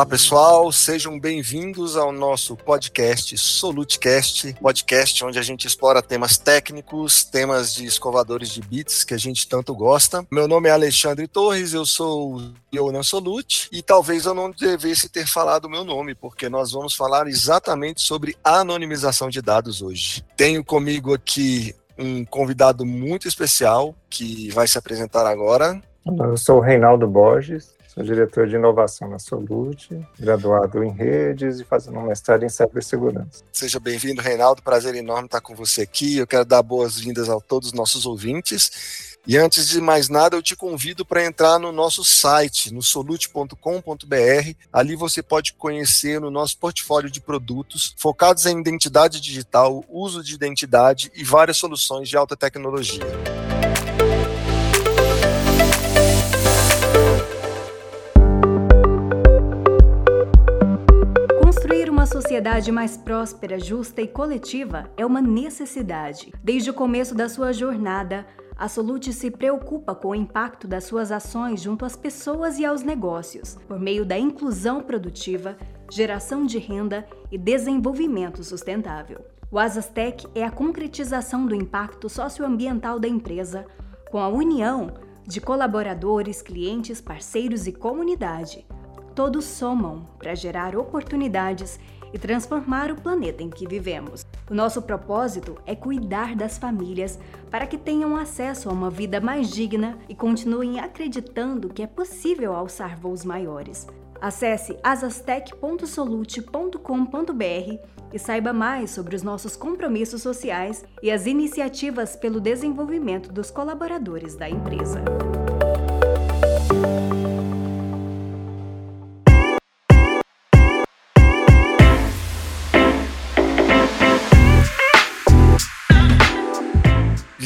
Olá pessoal, sejam bem-vindos ao nosso podcast Solutecast, podcast onde a gente explora temas técnicos, temas de escovadores de bits que a gente tanto gosta. Meu nome é Alexandre Torres, eu sou o na Solute e talvez eu não devesse ter falado o meu nome, porque nós vamos falar exatamente sobre anonimização de dados hoje. Tenho comigo aqui um convidado muito especial que vai se apresentar agora. Eu sou o Reinaldo Borges, Sou diretor de inovação na Solute, graduado em redes e fazendo um mestrado em cibersegurança. Seja bem-vindo, Reinaldo. Prazer enorme estar com você aqui. Eu quero dar boas-vindas a todos os nossos ouvintes. E antes de mais nada, eu te convido para entrar no nosso site, no solute.com.br. Ali você pode conhecer o nosso portfólio de produtos focados em identidade digital, uso de identidade e várias soluções de alta tecnologia. Sociedade mais próspera, justa e coletiva é uma necessidade. Desde o começo da sua jornada, a Solute se preocupa com o impacto das suas ações junto às pessoas e aos negócios, por meio da inclusão produtiva, geração de renda e desenvolvimento sustentável. O Asastec é a concretização do impacto socioambiental da empresa, com a união de colaboradores, clientes, parceiros e comunidade. Todos somam para gerar oportunidades e transformar o planeta em que vivemos. O nosso propósito é cuidar das famílias para que tenham acesso a uma vida mais digna e continuem acreditando que é possível alçar voos maiores. Acesse asastec.solute.com.br e saiba mais sobre os nossos compromissos sociais e as iniciativas pelo desenvolvimento dos colaboradores da empresa.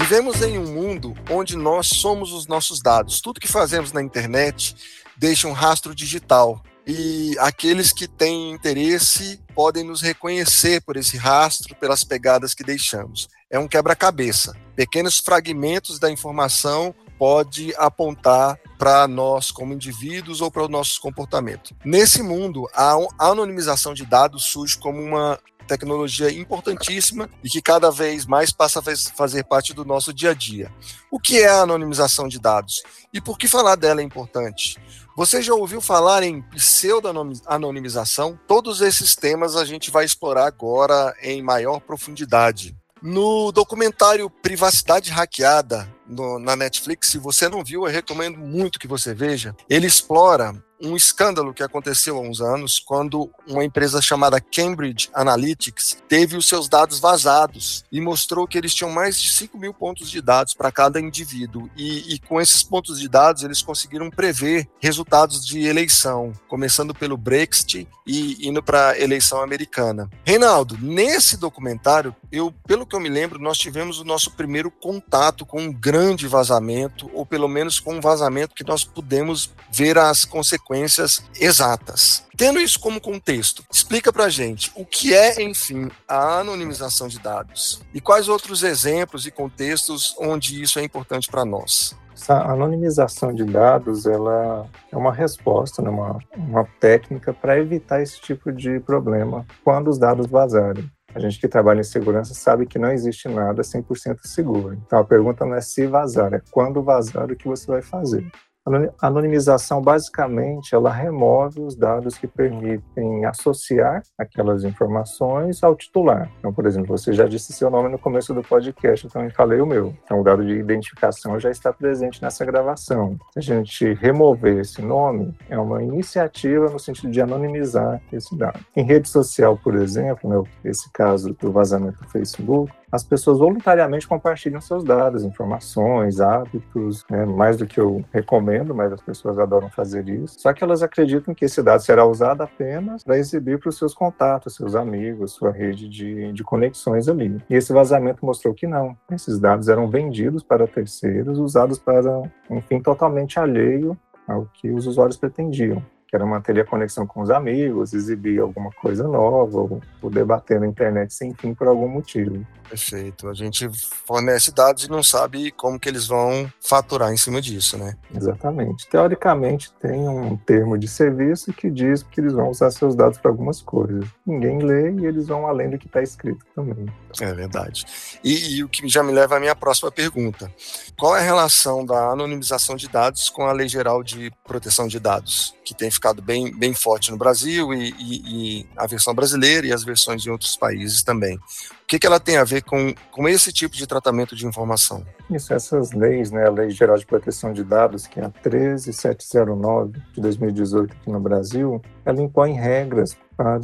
Vivemos em um mundo onde nós somos os nossos dados. Tudo que fazemos na internet deixa um rastro digital. E aqueles que têm interesse podem nos reconhecer por esse rastro, pelas pegadas que deixamos. É um quebra-cabeça. Pequenos fragmentos da informação pode apontar para nós como indivíduos ou para o nosso comportamento. Nesse mundo, a anonimização de dados surge como uma tecnologia importantíssima e que cada vez mais passa a fazer parte do nosso dia a dia. O que é a anonimização de dados? E por que falar dela é importante? Você já ouviu falar em pseudo-anonimização? Todos esses temas a gente vai explorar agora em maior profundidade. No documentário Privacidade Hackeada, no, na Netflix, se você não viu, eu recomendo muito que você veja. Ele explora um escândalo que aconteceu há uns anos, quando uma empresa chamada Cambridge Analytics teve os seus dados vazados e mostrou que eles tinham mais de 5 mil pontos de dados para cada indivíduo. E, e, com esses pontos de dados, eles conseguiram prever resultados de eleição, começando pelo Brexit e indo para a eleição americana. Reinaldo, nesse documentário, eu, pelo que eu me lembro, nós tivemos o nosso primeiro contato com um grande vazamento, ou pelo menos com um vazamento que nós pudemos ver as consequências consequências exatas. Tendo isso como contexto, explica para gente o que é, enfim, a anonimização de dados e quais outros exemplos e contextos onde isso é importante para nós. Essa anonimização de dados ela é uma resposta, né, uma, uma técnica para evitar esse tipo de problema quando os dados vazarem. A gente que trabalha em segurança sabe que não existe nada 100% seguro. Então a pergunta não é se vazar, é quando vazar o que você vai fazer. A anonimização, basicamente, ela remove os dados que permitem associar aquelas informações ao titular. Então, por exemplo, você já disse seu nome no começo do podcast, então eu falei o meu. Então, o dado de identificação já está presente nessa gravação. Se a gente remover esse nome, é uma iniciativa no sentido de anonimizar esse dado. Em rede social, por exemplo, né, esse caso do vazamento do Facebook, as pessoas voluntariamente compartilham seus dados, informações, hábitos, né, mais do que eu recomendo, mas as pessoas adoram fazer isso. Só que elas acreditam que esse dado será usado apenas para exibir para os seus contatos, seus amigos, sua rede de, de conexões ali. E esse vazamento mostrou que não. Esses dados eram vendidos para terceiros, usados para um fim totalmente alheio ao que os usuários pretendiam Quero manter a conexão com os amigos, exibir alguma coisa nova, ou, ou debater na internet sem fim por algum motivo. Perfeito. A gente fornece dados e não sabe como que eles vão faturar em cima disso, né? Exatamente. Teoricamente, tem um termo de serviço que diz que eles vão usar seus dados para algumas coisas. Ninguém lê e eles vão além do que está escrito também. É verdade. E, e, o que já me leva à minha próxima pergunta. Qual é a relação da anonimização de dados com a Lei Geral de Proteção de Dados, que tem ficado bem, bem forte no Brasil e, e, e a versão brasileira e as versões em outros países também? O que, que ela tem a ver com, com esse tipo de tratamento de informação? Isso, essas leis, né, a Lei Geral de Proteção de Dados, que é a 13709 de 2018 aqui no Brasil, ela impõe regras para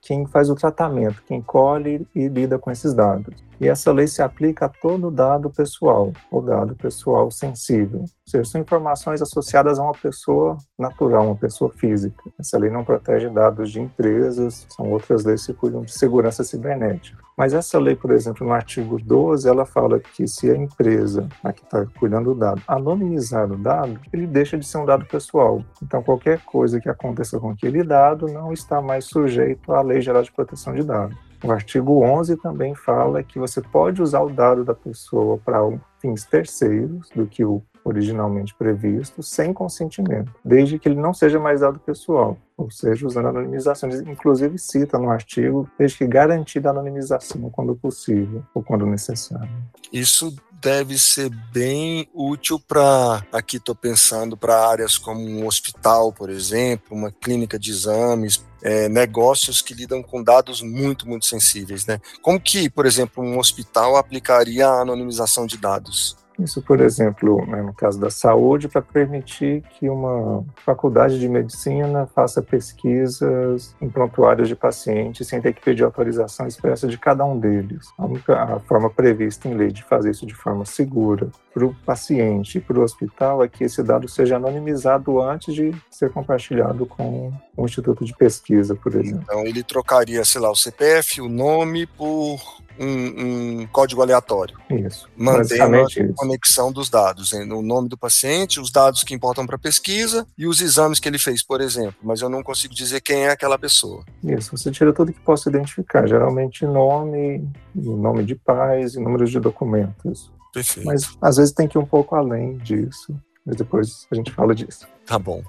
quem faz o tratamento, quem colhe e lida com esses dados. E essa lei se aplica a todo dado pessoal, ou dado pessoal sensível. Ou seja, são informações associadas a uma pessoa natural, uma pessoa física. Essa lei não protege dados de empresas, são outras leis que cuidam de segurança cibernética. Mas essa lei, por exemplo, no artigo 12, ela fala que se a empresa, a que está cuidando do dado, anonimizar o dado, ele deixa de ser um dado pessoal. Então, qualquer coisa que aconteça com aquele dado não está mais sujeito à Lei Geral de Proteção de Dados. O artigo 11 também fala que você pode usar o dado da pessoa para fins terceiros do que o originalmente previsto, sem consentimento, desde que ele não seja mais dado pessoal, ou seja, usando anonimização. Inclusive cita no artigo, desde que garantida a anonimização quando possível ou quando necessário. Isso deve ser bem útil para, aqui estou pensando, para áreas como um hospital, por exemplo, uma clínica de exames, é, negócios que lidam com dados muito, muito sensíveis. Né? Como que, por exemplo, um hospital aplicaria a anonimização de dados? Isso, por exemplo, né, no caso da saúde, para permitir que uma faculdade de medicina faça pesquisas em prontuários de pacientes sem ter que pedir autorização expressa de cada um deles. A única a forma prevista em lei de fazer isso de forma segura para o paciente e para o hospital é que esse dado seja anonimizado antes de ser compartilhado com o instituto de pesquisa, por exemplo. Então ele trocaria, sei lá, o CPF, o nome por um, um código aleatório. Isso. Mantendo a conexão dos dados, o nome do paciente, os dados que importam para a pesquisa e os exames que ele fez, por exemplo. Mas eu não consigo dizer quem é aquela pessoa. Isso, você tira tudo que possa identificar, geralmente nome, nome de pais e números de documentos. Perfeito. Mas às vezes tem que ir um pouco além disso. Mas depois a gente fala disso. Tá bom.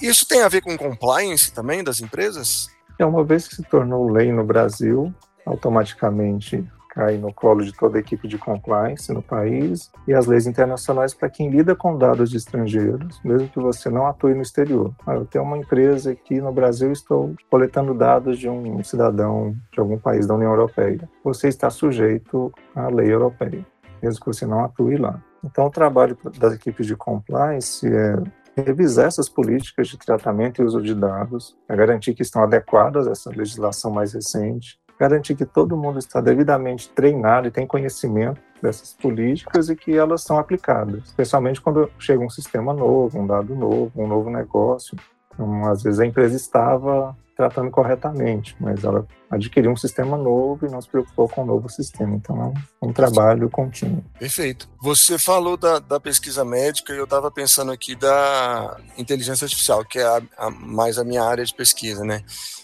Isso tem a ver com compliance também das empresas? É uma vez que se tornou lei no Brasil, automaticamente cai no colo de toda a equipe de compliance no país e as leis internacionais para quem lida com dados de estrangeiros, mesmo que você não atue no exterior. Ah, eu tenho uma empresa aqui no Brasil, estou coletando dados de um cidadão de algum país da União Europeia. Você está sujeito à lei europeia, mesmo que você não atue lá. Então, o trabalho das equipes de compliance é revisar essas políticas de tratamento e uso de dados, é garantir que estão adequadas a essa legislação mais recente, garantir que todo mundo está devidamente treinado e tem conhecimento dessas políticas e que elas são aplicadas, especialmente quando chega um sistema novo, um dado novo, um novo negócio. Então, às vezes a empresa estava tratando corretamente, mas ela adquiriu um sistema novo e não se preocupou com o um novo sistema. Então é um trabalho contínuo. Perfeito. Você falou da, da pesquisa médica e eu estava pensando aqui da inteligência artificial, que é a, a, mais a minha área de pesquisa, né?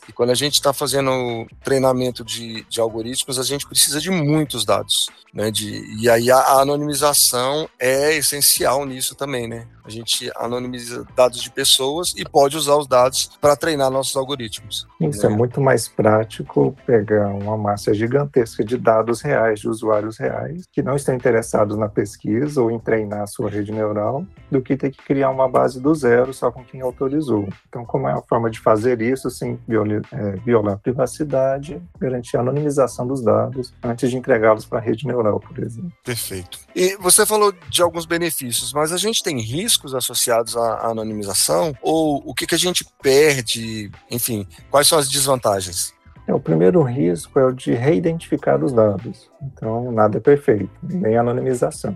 E quando a gente está fazendo treinamento de, de algoritmos, a gente precisa de muitos dados, né? De, e aí a, a anonimização é essencial nisso também, né? A gente anonimiza dados de pessoas e pode usar os dados para treinar nossos algoritmos. Isso né? é muito mais prático pegar uma massa gigantesca de dados reais, de usuários reais, que não estão interessados na pesquisa ou em treinar a sua rede neural, do que ter que criar uma base do zero só com quem autorizou. Então, como é a forma de fazer isso sem violar, é, violar a privacidade, garantir a anonimização dos dados antes de entregá-los para a rede neural, por exemplo. Perfeito. E você falou de alguns benefícios, mas a gente tem risco riscos associados à anonimização? Ou o que, que a gente perde? Enfim, quais são as desvantagens? É, o primeiro risco é o de reidentificar os dados. Então, nada é perfeito, nem anonimização.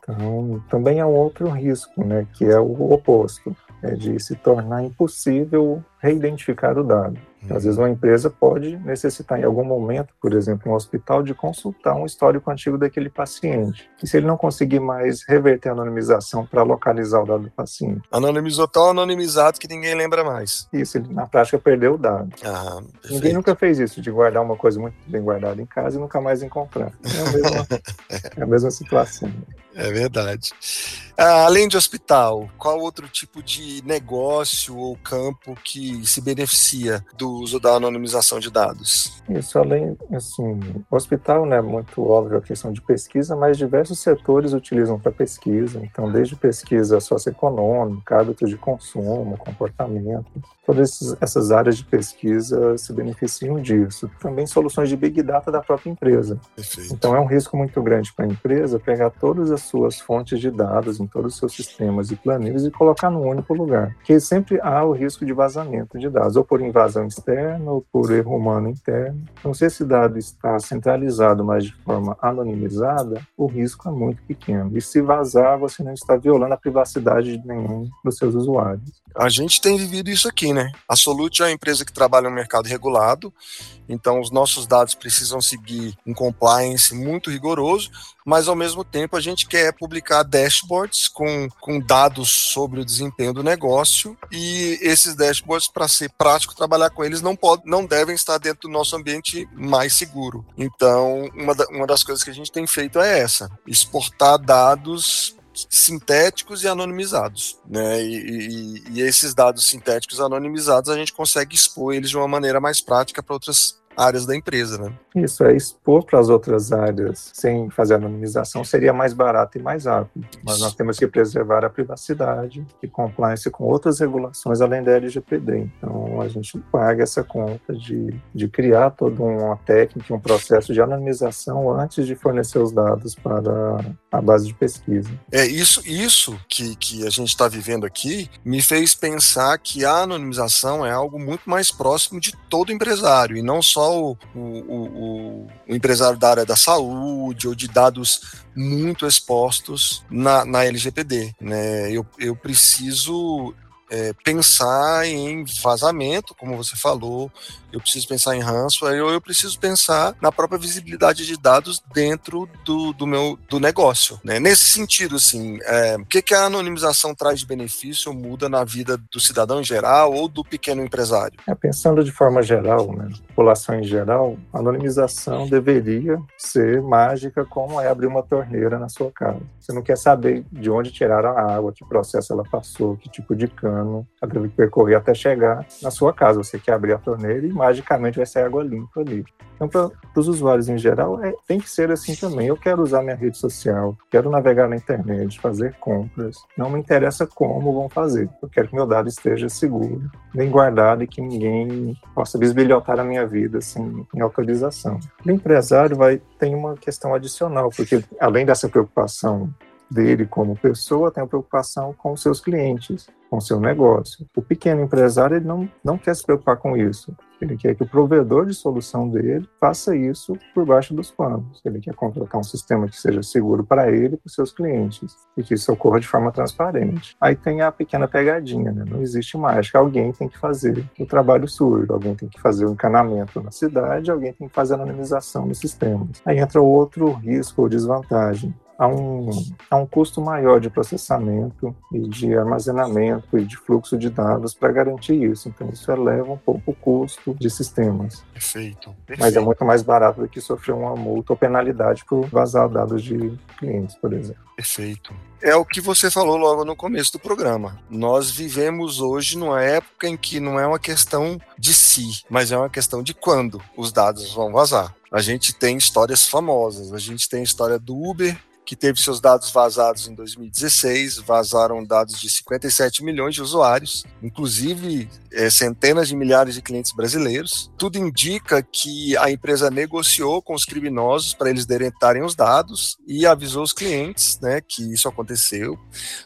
Então, também há um outro risco, né, que é o oposto, é de se tornar impossível reidentificar o dado. Uhum. Às vezes uma empresa pode necessitar em algum momento, por exemplo, um hospital, de consultar um histórico antigo daquele paciente. E se ele não conseguir mais reverter a anonimização para localizar o dado do paciente? Anonimizou tão anonimizado que ninguém lembra mais. Isso, ele na prática perdeu o dado. Ah, ninguém nunca fez isso, de guardar uma coisa muito bem guardada em casa e nunca mais encontrar. É a mesma, é a mesma situação. É verdade. Ah, além de hospital, qual outro tipo de negócio ou campo que se beneficia do uso da anonimização de dados? Isso, além, assim, hospital, né, muito óbvio a questão de pesquisa, mas diversos setores utilizam para pesquisa, então desde pesquisa socioeconômica, hábitos de consumo, comportamento, todas essas áreas de pesquisa se beneficiam disso. Também soluções de Big Data da própria empresa. Perfeito. Então é um risco muito grande para a empresa pegar todas as suas fontes de dados em todos os seus sistemas e planilhas e colocar num único lugar. Porque sempre há o risco de vazamento de dados, ou por invasão externa, ou por erro humano interno. Então, se esse dado está centralizado, mas de forma anonimizada, o risco é muito pequeno. E se vazar, você não está violando a privacidade de nenhum dos seus usuários. A gente tem vivido isso aqui, né? A Solute é uma empresa que trabalha no mercado regulado, então os nossos dados precisam seguir um compliance muito rigoroso, mas ao mesmo tempo a gente quer publicar dashboards com, com dados sobre o desempenho do negócio e esses dashboards, para ser prático trabalhar com eles, não, pode, não devem estar dentro do nosso ambiente mais seguro. Então, uma, da, uma das coisas que a gente tem feito é essa: exportar dados sintéticos e anonimizados, né? E, e, e, esses dados sintéticos anonimizados a gente consegue expor eles de uma maneira mais prática para outras áreas da empresa, né? Isso, é expor para as outras áreas sem fazer anonimização seria mais barato e mais rápido. Mas nós temos que preservar a privacidade e compliance com outras regulações além da LGPD. Então a gente paga essa conta de, de criar toda uma técnica, um processo de anonimização antes de fornecer os dados para a base de pesquisa. É isso, isso que, que a gente está vivendo aqui me fez pensar que a anonimização é algo muito mais próximo de todo empresário e não só o, o, o, empresário da área da saúde ou de dados muito expostos na, na LGPD. Né? Eu, eu preciso é, pensar em vazamento, como você falou, eu preciso pensar em ransomware, ou eu preciso pensar na própria visibilidade de dados dentro do, do meu do negócio. Né? Nesse sentido, assim, é, o que, que a anonimização traz de benefício ou muda na vida do cidadão em geral ou do pequeno empresário? É, pensando de forma geral, né, população em geral, a anonimização deveria ser mágica como é abrir uma torneira na sua casa. Você não quer saber de onde tiraram a água, que processo ela passou, que tipo de cano ela teve que percorrer até chegar na sua casa. Você quer abrir a torneira e magicamente vai sair água limpa ali. Então, para os usuários em geral, é, tem que ser assim também. Eu quero usar minha rede social, quero navegar na internet, fazer compras. Não me interessa como vão fazer. Eu quero que meu dado esteja seguro, bem guardado e que ninguém possa bisbilhotar a minha vida sem autorização. O empresário vai ter uma questão adicional, porque além dessa preocupação dele como pessoa, tem a preocupação com seus clientes com seu negócio. O pequeno empresário ele não, não quer se preocupar com isso. Ele quer que o provedor de solução dele faça isso por baixo dos panos. Ele quer contratar um sistema que seja seguro para ele e para os seus clientes e que isso ocorra de forma transparente. Aí tem a pequena pegadinha, né? Não existe mágica. Alguém tem que fazer o trabalho sujo, alguém tem que fazer o encanamento na cidade, alguém tem que fazer a anonimização nos sistemas. Aí entra outro risco ou desvantagem há um, há um custo maior de processamento e de armazenamento e de fluxo de dados para garantir isso. Então, isso eleva um pouco o custo de sistemas. Perfeito, perfeito. Mas é muito mais barato do que sofrer uma multa ou penalidade por vazar dados de clientes, por exemplo. Perfeito. É o que você falou logo no começo do programa. Nós vivemos hoje numa época em que não é uma questão de si, mas é uma questão de quando os dados vão vazar. A gente tem histórias famosas. A gente tem a história do Uber, que teve seus dados vazados em 2016, vazaram dados de 57 milhões de usuários, inclusive é, centenas de milhares de clientes brasileiros. Tudo indica que a empresa negociou com os criminosos para eles deletarem os dados e avisou os clientes né, que isso aconteceu.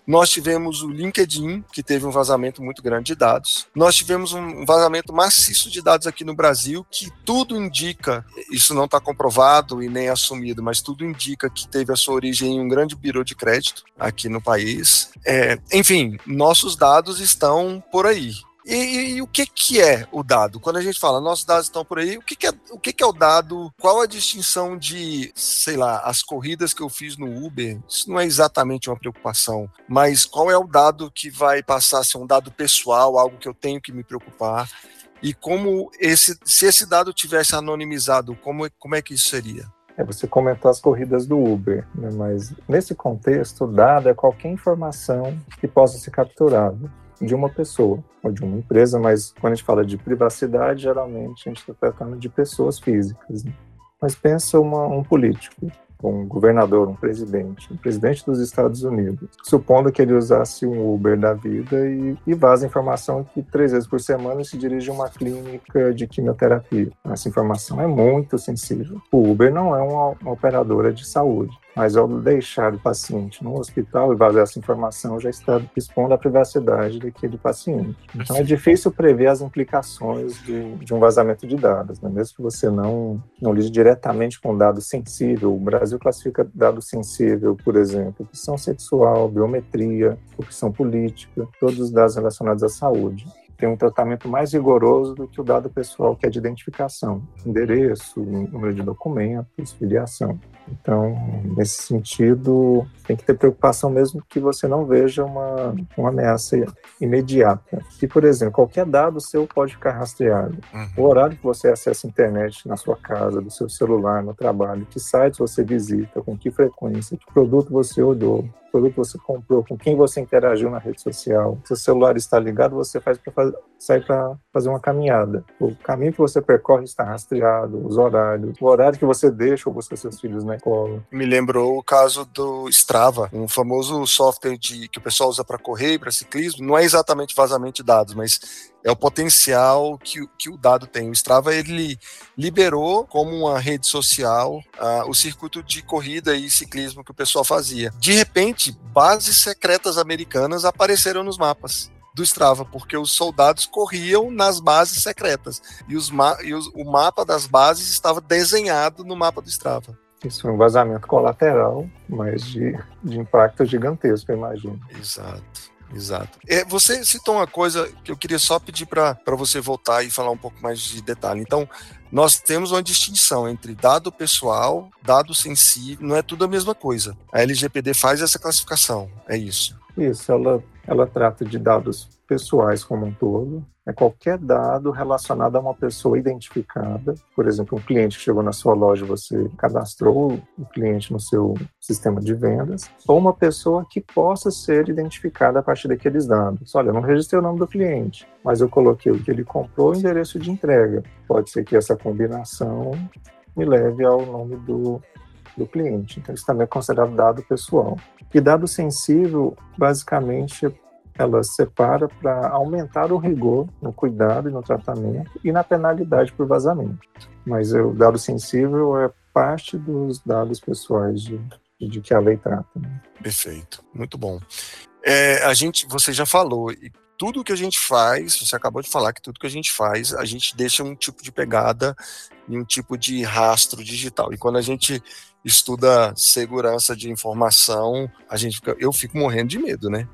Nós tivemos o LinkedIn, que teve um vazamento muito grande de dados. Nós tivemos um vazamento maciço de dados aqui no Brasil, que tudo indica, isso não está comprovado e nem assumido, mas tudo indica que teve a sua origem origem em um grande birô de crédito aqui no país. É, enfim, nossos dados estão por aí. E, e, e, o que, que é o dado? Quando a gente fala, nossos dados estão por aí, o que, que, é, o que, que é o dado? Qual a distinção de, sei lá, as corridas que eu fiz no Uber? Isso não é exatamente uma preocupação, mas qual é o dado que vai passar a ser um dado pessoal, algo que eu tenho que me preocupar? E como esse, se esse dado tivesse anonimizado, como, como é que isso seria? É, você comentou as corridas do Uber, né? mas nesse contexto, dado é qualquer informação que possa ser capturada de uma pessoa ou de uma empresa, mas quando a gente fala de privacidade, geralmente a gente está tratando de pessoas físicas. Né? Mas pensa uma, um político um governador, um presidente, um presidente dos Estados Unidos, supondo que ele usasse um Uber da vida e, e vaza informação que três vezes por semana se dirige a uma clínica de quimioterapia. Essa informação é muito sensível. O Uber não é uma, uma operadora de saúde. Mas ao deixar o paciente no hospital e vazar essa informação, já está expondo a privacidade daquele paciente. Então é difícil prever as implicações de, de um vazamento de dados, né? mesmo que você não, não lide diretamente com dado sensível. O Brasil classifica dado sensível, por exemplo, opção sexual, biometria, opção política, todos os dados relacionados à saúde tem um tratamento mais rigoroso do que o dado pessoal, que é de identificação, endereço, número de documentos, filiação. Então, nesse sentido, tem que ter preocupação mesmo que você não veja uma, uma ameaça imediata. E, por exemplo, qualquer dado seu pode ficar rastreado. Uhum. O horário que você acessa a internet na sua casa, do seu celular, no trabalho, que sites você visita, com que frequência, que produto você olhou, produto você comprou, com quem você interagiu na rede social. Se o celular está ligado, você faz para sair para fazer uma caminhada. O caminho que você percorre está rastreado, os horários, o horário que você deixa ou busca seus filhos na escola. Me lembrou o caso do Strava, um famoso software de, que o pessoal usa para correr, para ciclismo. Não é exatamente vazamento de dados, mas é o potencial que, que o dado tem. O Strava ele liberou como uma rede social uh, o circuito de corrida e ciclismo que o pessoal fazia. De repente, bases secretas americanas apareceram nos mapas do Strava, porque os soldados corriam nas bases secretas e, os e os, o mapa das bases estava desenhado no mapa do Strava. Isso é um vazamento colateral, mas de, de impacto gigantesco, eu imagino. Exato. Exato. É, você citou uma coisa que eu queria só pedir para você voltar e falar um pouco mais de detalhe. Então, nós temos uma distinção entre dado pessoal, dado sensível, não é tudo a mesma coisa. A LGPD faz essa classificação, é isso. Isso, ela, ela trata de dados pessoais como um todo, é qualquer dado relacionado a uma pessoa identificada, por exemplo, um cliente que chegou na sua loja, você cadastrou o cliente no seu sistema de vendas, ou uma pessoa que possa ser identificada a partir daqueles dados. Olha, eu não registrei o nome do cliente, mas eu coloquei o que ele comprou, o endereço de entrega. Pode ser que essa combinação me leve ao nome do, do cliente. Então, isso também é considerado dado pessoal. E dado sensível, basicamente, ela separa para aumentar o rigor no cuidado e no tratamento e na penalidade por vazamento. Mas o dado sensível é parte dos dados pessoais de, de que a lei trata. Né? Perfeito, muito bom. É, a gente, você já falou, e tudo que a gente faz, você acabou de falar que tudo que a gente faz, a gente deixa um tipo de pegada e um tipo de rastro digital. E quando a gente estuda segurança de informação, a gente fica, eu fico morrendo de medo, né?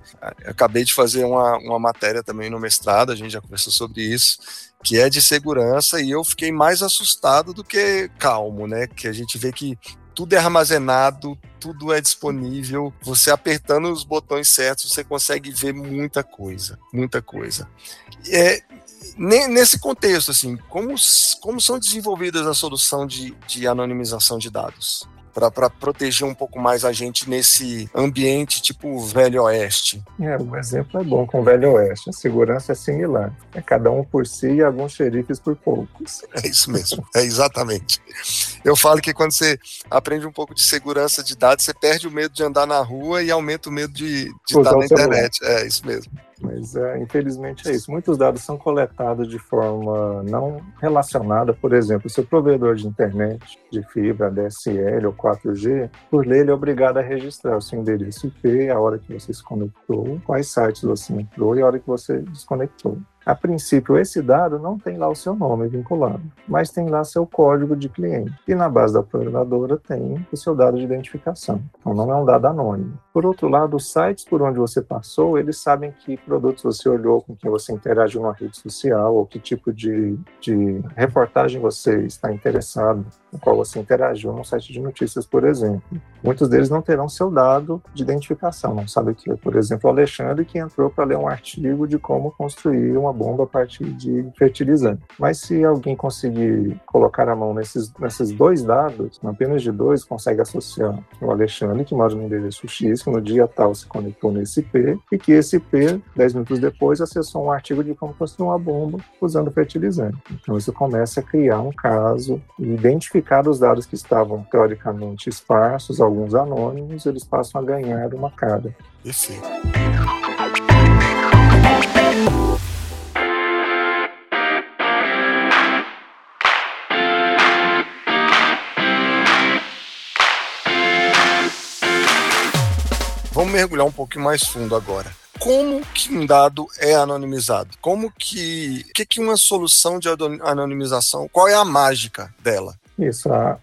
Acabei de fazer uma, uma matéria também no mestrado, a gente já conversou sobre isso, que é de segurança, e eu fiquei mais assustado do que calmo, né? Que a gente vê que tudo é armazenado, tudo é disponível. Você apertando os botões certos, você consegue ver muita coisa, muita coisa. É, nesse contexto, assim, como, como são desenvolvidas a solução de, de anonimização de dados? Para proteger um pouco mais a gente nesse ambiente tipo Velho Oeste. É, o exemplo é bom com o Velho Oeste. A segurança é similar. É cada um por si e alguns xerifes por poucos. É isso mesmo, é exatamente. Eu falo que quando você aprende um pouco de segurança de dados, você perde o medo de andar na rua e aumenta o medo de, de estar na internet. É isso mesmo. Mas é, infelizmente é isso. Muitos dados são coletados de forma não relacionada. Por exemplo, seu provedor de internet de fibra, DSL ou 4G, por lei ele é obrigado a registrar o seu endereço IP, a hora que você se conectou, quais sites você entrou e a hora que você desconectou. A princípio, esse dado não tem lá o seu nome vinculado, mas tem lá seu código de cliente. E na base da programadora tem o seu dado de identificação. Então, não é um dado anônimo. Por outro lado, os sites por onde você passou, eles sabem que produto produtos você olhou, com quem você interagiu na rede social, ou que tipo de, de reportagem você está interessado, no qual você interagiu no site de notícias, por exemplo. Muitos deles não terão seu dado de identificação, não sabe que é, por exemplo, o Alexandre que entrou para ler um artigo de como construir uma bomba a partir de fertilizante. Mas se alguém conseguir colocar a mão nesses, nesses dois dados, apenas de dois, consegue associar o Alexandre, que mora no endereço X, que no dia tal se conectou nesse IP, e que esse IP, 10 minutos depois, acessou um artigo de como construir uma bomba usando fertilizante. Então isso começa a criar um caso e identificar os dados que estavam teoricamente esparsos, alguns anônimos, eles passam a ganhar uma cara. Vamos mergulhar um pouquinho mais fundo agora. Como que um dado é anonimizado? Como que, que que uma solução de anonimização? Qual é a mágica dela? Isso, a,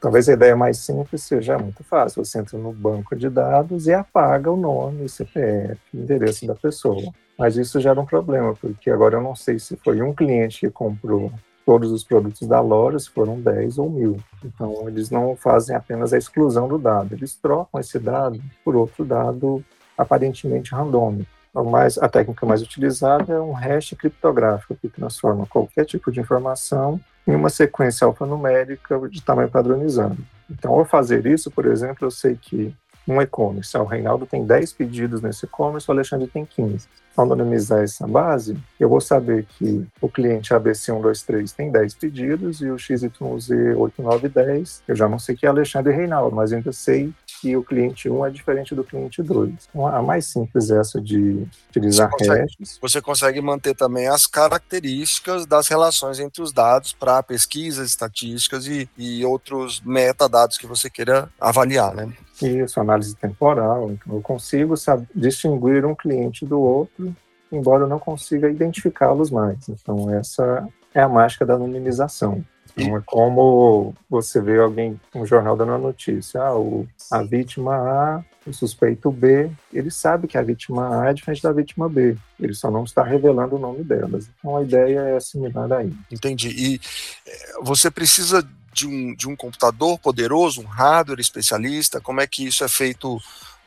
talvez a ideia mais simples seja muito fácil. Você entra no banco de dados e apaga o nome, o CPF, o endereço da pessoa. Mas isso gera um problema, porque agora eu não sei se foi um cliente que comprou todos os produtos da loja, se foram 10 ou mil. Então, eles não fazem apenas a exclusão do dado, eles trocam esse dado por outro dado aparentemente randômico. Então, mais, a técnica mais utilizada é um hash criptográfico, que transforma qualquer tipo de informação em uma sequência alfanumérica de tamanho padronizado. Então, ao fazer isso, por exemplo, eu sei que um e-commerce, o Reinaldo tem 10 pedidos nesse e-commerce, o Alexandre tem 15 anonimizar essa base, eu vou saber que o cliente ABC123 tem 10 pedidos e o XYZ8910, eu já não sei que é Alexandre Reinaldo, mas ainda sei que o cliente 1 é diferente do cliente 2. Então, a mais simples é essa de utilizar você consegue, hashes. Você consegue manter também as características das relações entre os dados para pesquisas, estatísticas e, e outros metadados que você queira avaliar, né? Isso, análise temporal. Então, eu consigo distinguir um cliente do outro, embora eu não consiga identificá-los mais. Então, essa é a mágica da anonimização. Então, é como você vê alguém, um jornal dando a notícia, ah, o, a vítima A, o suspeito B, ele sabe que a vítima A é diferente da vítima B, ele só não está revelando o nome delas. Então a ideia é similar aí. Entendi. E eh, você precisa de um, de um computador poderoso, um hardware especialista? Como é que isso é feito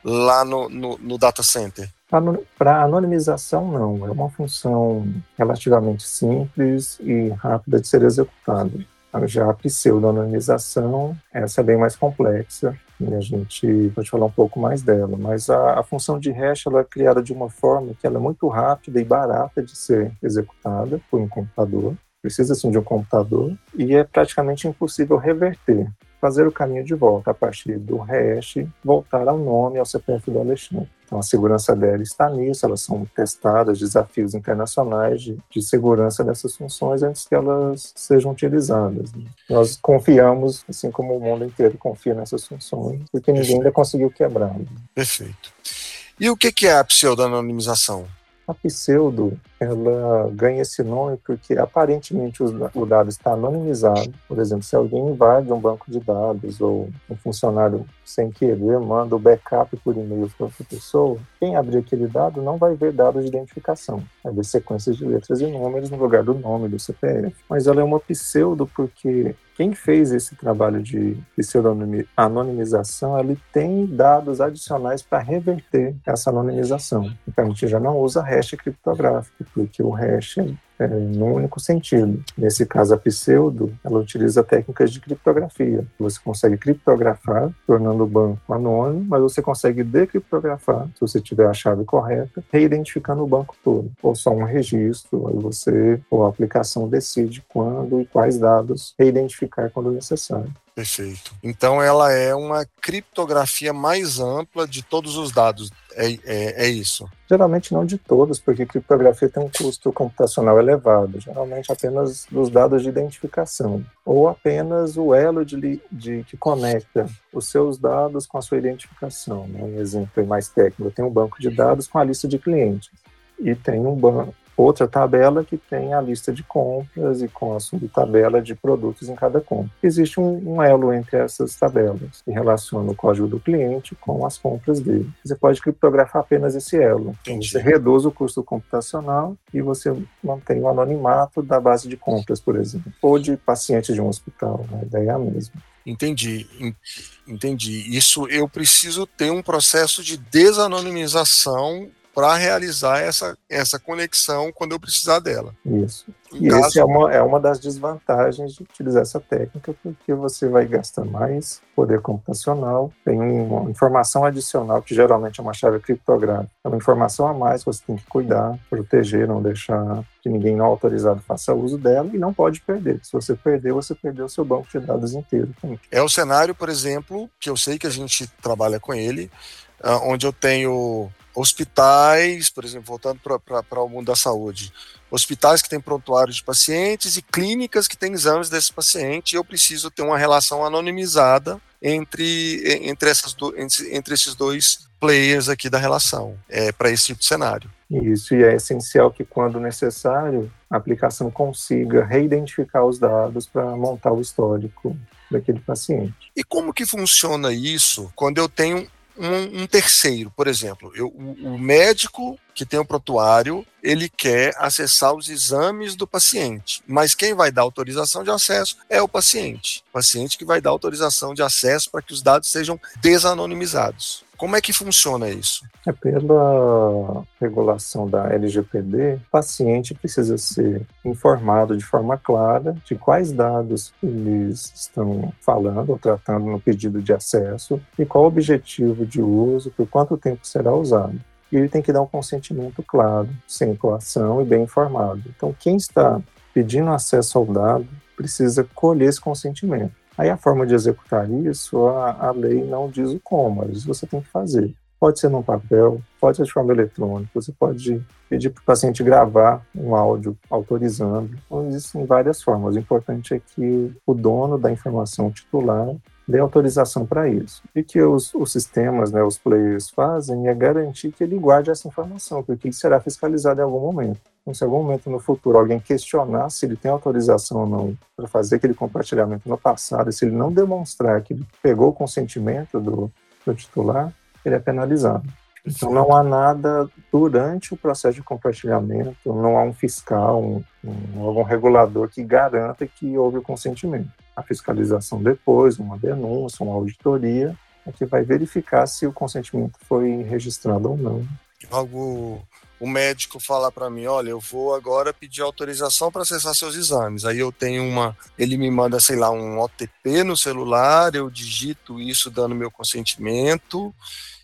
lá no, no, no data center? Para anonimização, não. É uma função relativamente simples e rápida de ser executada. Já a pseudo-anonimização, essa é bem mais complexa e a gente pode falar um pouco mais dela. Mas a, a, função de hash ela é criada de uma forma que ela é muito rápida e barata de ser executada por um computador precisa sim de um computador e é praticamente impossível reverter, fazer o caminho de volta a partir do hash, voltar ao nome, ao CPF do Alexandre. Então a segurança dela está nisso, elas são testadas, desafios internacionais de, de segurança dessas funções antes que elas sejam utilizadas. Né? Nós confiamos, assim como o mundo inteiro confia nessas funções, porque ninguém ainda conseguiu quebrar. Perfeito. E o que é a pseudonimização? A pseudo, ela ganha esse nome porque aparentemente o dado está anonimizado. Por exemplo, se alguém invade um banco de dados ou um funcionário sem querer manda o backup por e-mail para outra pessoa, quem abrir aquele dado não vai ver dados de identificação, vai ver sequências de letras e números no lugar do nome do CPF. Mas ela é uma pseudo porque quem fez esse trabalho de pseudonimização, ele tem dados adicionais para reverter essa anonimização. Então a gente já não usa hash criptográfico, porque o hash é, no único sentido. Nesse caso, a pseudo, ela utiliza técnicas de criptografia. Você consegue criptografar, tornando o banco anônimo, mas você consegue decriptografar, se você tiver a chave correta, reidentificando o banco todo, ou só um registro, aí você, ou a aplicação decide quando e quais dados reidentificar quando necessário. Perfeito. Então ela é uma criptografia mais ampla de todos os dados. É, é, é, isso? Geralmente não de todos, porque criptografia tem um custo computacional elevado. Geralmente apenas dos dados de identificação. Ou apenas o elo de, de que conecta os seus dados com a sua identificação. Né? Um exemplo mais técnico, tem um banco de dados com a lista de clientes. E tem um banco outra tabela que tem a lista de compras e com a subtabela de produtos em cada compra. Existe um, um elo entre essas tabelas que relaciona o código do cliente com as compras dele. Você pode criptografar apenas esse elo. Então, você reduz o custo computacional e você mantém o anonimato da base de compras, por exemplo, ou de pacientes de um hospital. Né? A ideia é a mesma. Entendi, entendi. Isso eu preciso ter um processo de desanonimização para realizar essa, essa conexão quando eu precisar dela. Isso. Em e caso... essa é uma, é uma das desvantagens de utilizar essa técnica, porque você vai gastar mais poder computacional, tem uma informação adicional, que geralmente é uma chave criptográfica, é uma informação a mais que você tem que cuidar, proteger, não deixar que ninguém não autorizado faça uso dela e não pode perder. Se você perder, você perdeu o seu banco de dados inteiro. Também. É o cenário, por exemplo, que eu sei que a gente trabalha com ele, ah, onde eu tenho hospitais, por exemplo, voltando para o mundo da saúde, hospitais que têm prontuários de pacientes e clínicas que têm exames desses pacientes, e eu preciso ter uma relação anonimizada entre, entre, essas do, entre, entre esses dois players aqui da relação, é, para esse tipo de cenário. Isso, e é essencial que, quando necessário, a aplicação consiga reidentificar os dados para montar o histórico daquele paciente. E como que funciona isso quando eu tenho um, um terceiro, por exemplo, eu, o, o médico que tem o prontuário, ele quer acessar os exames do paciente, mas quem vai dar autorização de acesso é o paciente. O paciente que vai dar autorização de acesso para que os dados sejam desanonimizados. Como é que funciona isso? É pela regulação da LGPD, o paciente precisa ser informado de forma clara de quais dados eles estão falando ou tratando no pedido de acesso e qual o objetivo de uso, por quanto tempo será usado e ele tem que dar um consentimento claro, sem coação e bem informado. Então, quem está pedindo acesso ao dado precisa colher esse consentimento. Aí a forma de executar isso, a, a lei não diz o como, mas você tem que fazer. Pode ser num papel, pode ser de forma eletrônica, você pode pedir para o paciente gravar um áudio autorizando. Então, existem várias formas. O importante é que o dono da informação titular dê autorização para isso. E que os, os sistemas, né, os players fazem é garantir que ele guarde essa informação, porque será fiscalizado em algum momento. Então, se em algum momento no futuro alguém questionar se ele tem autorização ou não para fazer aquele compartilhamento no passado, e se ele não demonstrar que ele pegou o consentimento do, do titular, ele é penalizado. Então não há nada durante o processo de compartilhamento, não há um fiscal, um, um, algum regulador que garanta que houve o consentimento. A fiscalização depois, uma denúncia, uma auditoria, é que vai verificar se o consentimento foi registrado ou não. Algo o médico fala para mim, olha, eu vou agora pedir autorização para acessar seus exames. Aí eu tenho uma, ele me manda, sei lá, um OTP no celular, eu digito isso dando meu consentimento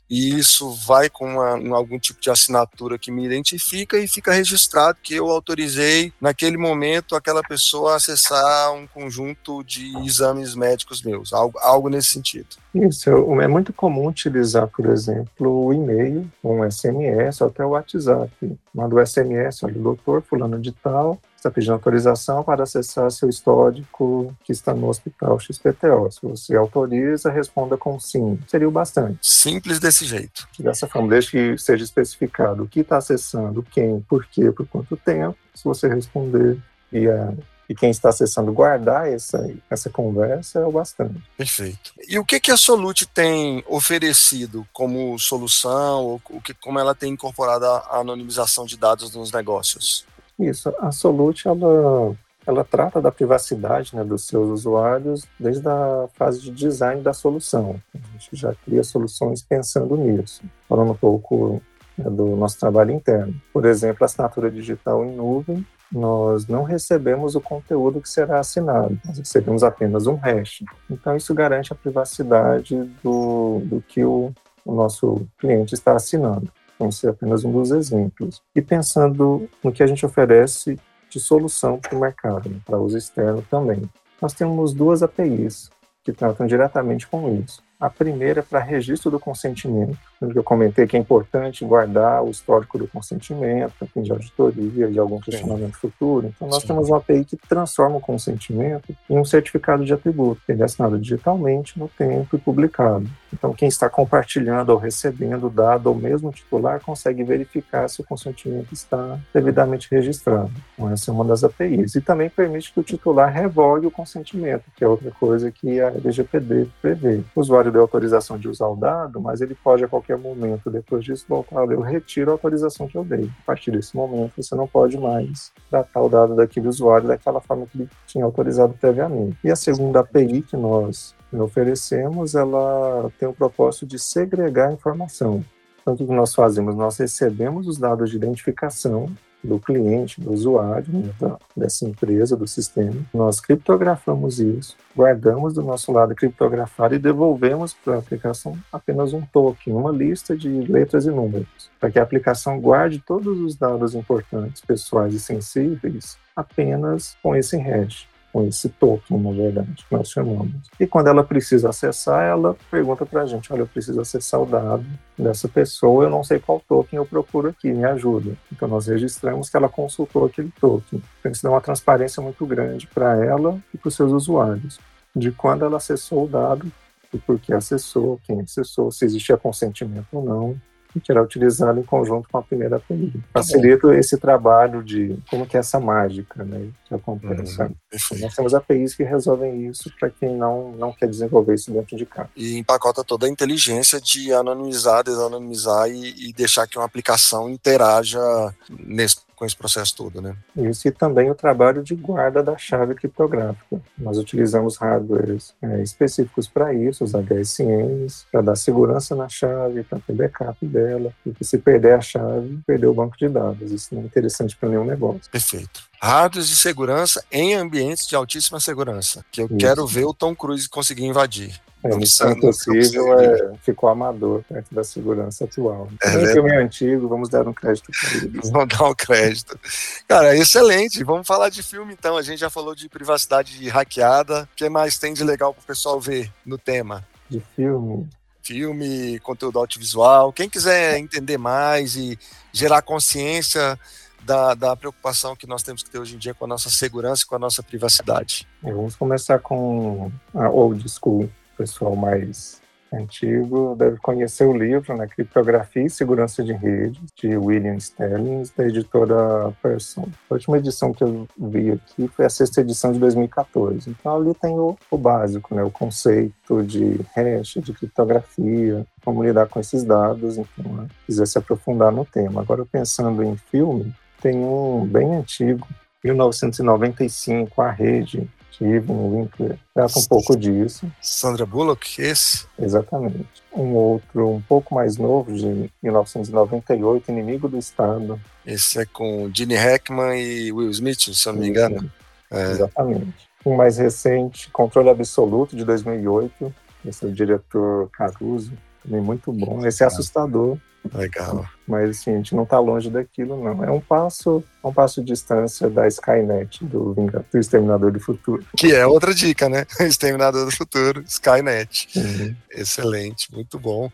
e isso vai com uma, algum tipo de assinatura que me identifica e fica registrado que eu autorizei naquele momento aquela pessoa a acessar um conjunto de exames médicos meus, algo, algo nesse sentido. Isso, é muito comum utilizar, por exemplo, o e-mail, um SMS até o WhatsApp. Manda o SMS, olha, doutor fulano de tal, está pedindo autorização para acessar seu histórico que está no hospital XPTO. Se você autoriza, responda com sim. Seria o bastante. Simples desse jeito. Dessa forma, desde que seja especificado o que está acessando, quem, por quê, por quanto tempo, se você responder e a e quem está acessando guardar essa, essa conversa é o bastante. Perfeito. E o que, que a Solute tem oferecido como solução, ou o que, como ela tem incorporado a anonimização de dados nos negócios? Isso, a Solute, ela, ela trata da privacidade né, dos seus usuários desde a fase de design da solução. A gente já cria soluções pensando nisso. Falando um pouco né, do nosso trabalho interno. Por exemplo, a assinatura digital em nuvem, nós não recebemos o conteúdo que será assinado, nós recebemos apenas um hash. Então, isso garante a privacidade do, do que o, o nosso cliente está assinando. Vamos ser apenas um dos exemplos. E pensando no que a gente oferece de solução para o mercado, né, para uso externo também. Nós temos duas APIs que tratam diretamente com isso. A primeira é para registro do consentimento, onde eu comentei que é importante guardar o histórico do consentimento, fim de auditoria e algum questionamento Sim. futuro. Então, nós Sim. temos uma API que transforma o consentimento em um certificado de atributo. Ele é assinado digitalmente no tempo e publicado. Então, quem está compartilhando ou recebendo o dado, ou mesmo titular, consegue verificar se o consentimento está devidamente registrado. Então, essa é uma das APIs. E também permite que o titular revogue o consentimento, que é outra coisa que a LGPD prevê. O usuário deu autorização de usar o dado, mas ele pode a qualquer momento, depois disso, voltar, eu retiro a autorização que eu dei. A partir desse momento, você não pode mais tratar o dado daquele usuário daquela forma que ele tinha autorizado previamente. E a segunda API que nós oferecemos, ela tem o propósito de segregar informação. Então, o que nós fazemos? Nós recebemos os dados de identificação do cliente, do usuário, né, da, dessa empresa, do sistema. Nós criptografamos isso, guardamos do nosso lado criptografado e devolvemos para a aplicação apenas um token, uma lista de letras e números, para que a aplicação guarde todos os dados importantes, pessoais e sensíveis apenas com esse hash com esse token, na verdade, que nós chamamos. E quando ela precisa acessar, ela pergunta para a gente: olha, eu preciso acessar o dado dessa pessoa, eu não sei qual token eu procuro aqui, me ajuda. Então nós registramos que ela consultou aquele token. Então isso dá uma transparência muito grande para ela e para os seus usuários, de quando ela acessou o dado e por que acessou, quem acessou, se existia consentimento ou não que era utilizado em conjunto com a primeira API. Tá Facilita esse trabalho de como que é essa mágica né, acontece. Uhum, Nós temos APIs que resolvem isso para quem não, não quer desenvolver isso dentro de casa. E empacota toda a inteligência de anonimizar, desanonimizar e, e deixar que uma aplicação interaja nesse com esse processo todo, né? Isso e também o trabalho de guarda da chave criptográfica. Nós utilizamos hardwares é, específicos para isso, os HSNs, para dar segurança na chave, para ter backup dela, porque se perder a chave, perdeu o banco de dados. Isso não é interessante para nenhum negócio. Perfeito hardwares de segurança em ambientes de altíssima segurança, que eu Isso. quero ver o Tom Cruise conseguir invadir. É, missão impossível é, ficou amador perto da segurança atual. É, é filme antigo, vamos dar um crédito para ele. Vamos dar um crédito. Cara, excelente. Vamos falar de filme então. A gente já falou de privacidade hackeada. O que mais tem de legal para o pessoal ver no tema? De filme? Filme, conteúdo audiovisual. Quem quiser entender mais e gerar consciência da, da, preocupação que nós temos que ter hoje em dia com a nossa segurança e com a nossa privacidade. Vamos começar com a old school pessoal mais antigo deve conhecer o livro, né, Criptografia e Segurança de Redes, de William Sterling, da editora Person. A última edição que eu vi aqui foi a sexta edição de 2014. Então ali tem o, o básico, né, o conceito de hash, de criptografia, como lidar com esses dados, então, né, quiser se aprofundar no tema. Agora, pensando em filme, tem um bem antigo, 1995, A Rede, Steven Winkler, trata um pouco disso. Sandra Bullock, esse? Exatamente. Um outro um pouco mais novo, de 1998, Inimigo do Estado. Esse é com Gene Hackman e Will Smith, se eu não me engano. É. Exatamente. Um mais recente, Controle Absoluto, de 2008. Esse é o diretor Caruso, também muito bom. Esse é assustador. Legal. Mas assim, a gente não está longe daquilo, não. É um passo, um passo de distância da Skynet, do, do Exterminador do Futuro. Que é outra dica, né? Exterminador do Futuro, Skynet. Uhum. Excelente, muito bom.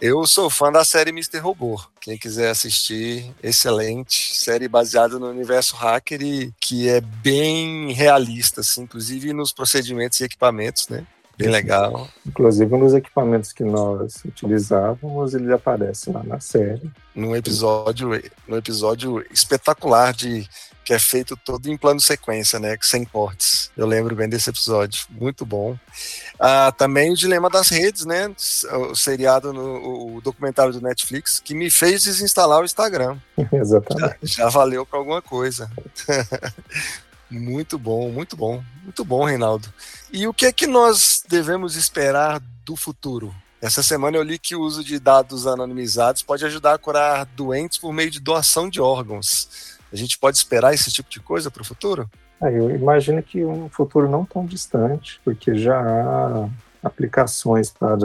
Eu sou fã da série Mr. Robô. Quem quiser assistir, excelente. Série baseada no universo hacker e que é bem realista, assim, inclusive nos procedimentos e equipamentos, né? Bem legal. Inclusive, um dos equipamentos que nós utilizávamos, ele aparece lá na série. Num episódio, num episódio espetacular de que é feito todo em plano sequência, né, sem cortes. Eu lembro bem desse episódio, muito bom. Ah, também o Dilema das Redes, né, o seriado, no, o documentário do Netflix, que me fez desinstalar o Instagram. Exatamente. Já, já valeu para alguma coisa. Muito bom, muito bom, muito bom, Reinaldo. E o que é que nós devemos esperar do futuro? Essa semana eu li que o uso de dados anonimizados pode ajudar a curar doentes por meio de doação de órgãos. A gente pode esperar esse tipo de coisa para o futuro? É, eu imagino que um futuro não tão distante, porque já há aplicações para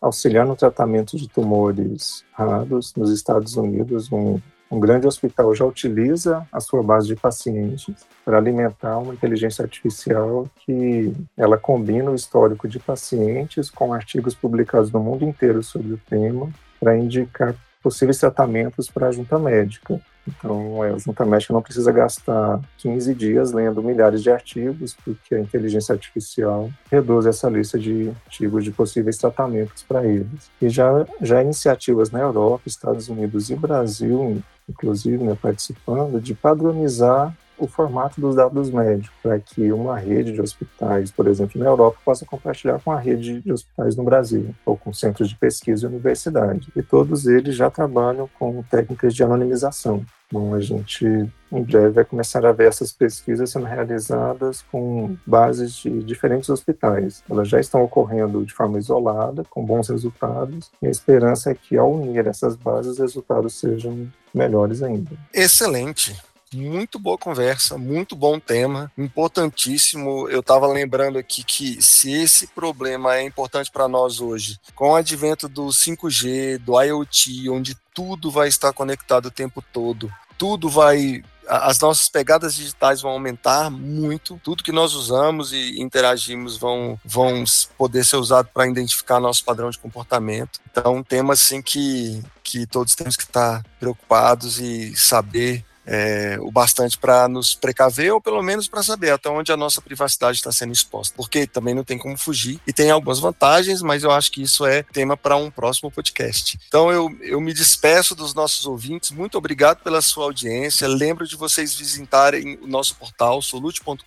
auxiliar no tratamento de tumores raros nos Estados Unidos. Um um grande hospital já utiliza a sua base de pacientes para alimentar uma inteligência artificial que ela combina o histórico de pacientes com artigos publicados no mundo inteiro sobre o tema para indicar possíveis tratamentos para a junta médica. Então, é, a junta médica não precisa gastar 15 dias lendo milhares de artigos, porque a inteligência artificial reduz essa lista de artigos de possíveis tratamentos para eles. E já, já iniciativas na Europa, Estados Unidos e Brasil, inclusive, né, participando, de padronizar o formato dos dados médicos, para que uma rede de hospitais, por exemplo, na Europa, possa compartilhar com a rede de hospitais no Brasil, ou com centros de pesquisa e universidade. E todos eles já trabalham com técnicas de anonimização. Bom, a gente em breve vai começar a ver essas pesquisas sendo realizadas com bases de diferentes hospitais. Elas já estão ocorrendo de forma isolada, com bons resultados, e a esperança é que ao unir essas bases, os resultados sejam melhores ainda. Excelente. Muito boa conversa, muito bom tema, importantíssimo. Eu estava lembrando aqui que se esse problema é importante para nós hoje, com o advento do 5G, do IoT, onde tudo vai estar conectado o tempo todo, tudo vai as nossas pegadas digitais vão aumentar muito, tudo que nós usamos e interagimos vão, vão poder ser usado para identificar nosso padrão de comportamento. Então, um tema assim que, que todos temos que estar preocupados e saber é, o bastante para nos precaver ou pelo menos para saber até onde a nossa privacidade está sendo exposta, porque também não tem como fugir e tem algumas vantagens, mas eu acho que isso é tema para um próximo podcast. Então eu, eu me despeço dos nossos ouvintes, muito obrigado pela sua audiência. Lembro de vocês visitarem o nosso portal solute.com.br,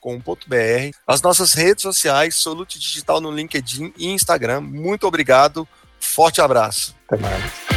as nossas redes sociais, Solute Digital no LinkedIn e Instagram. Muito obrigado, forte abraço. Até mais.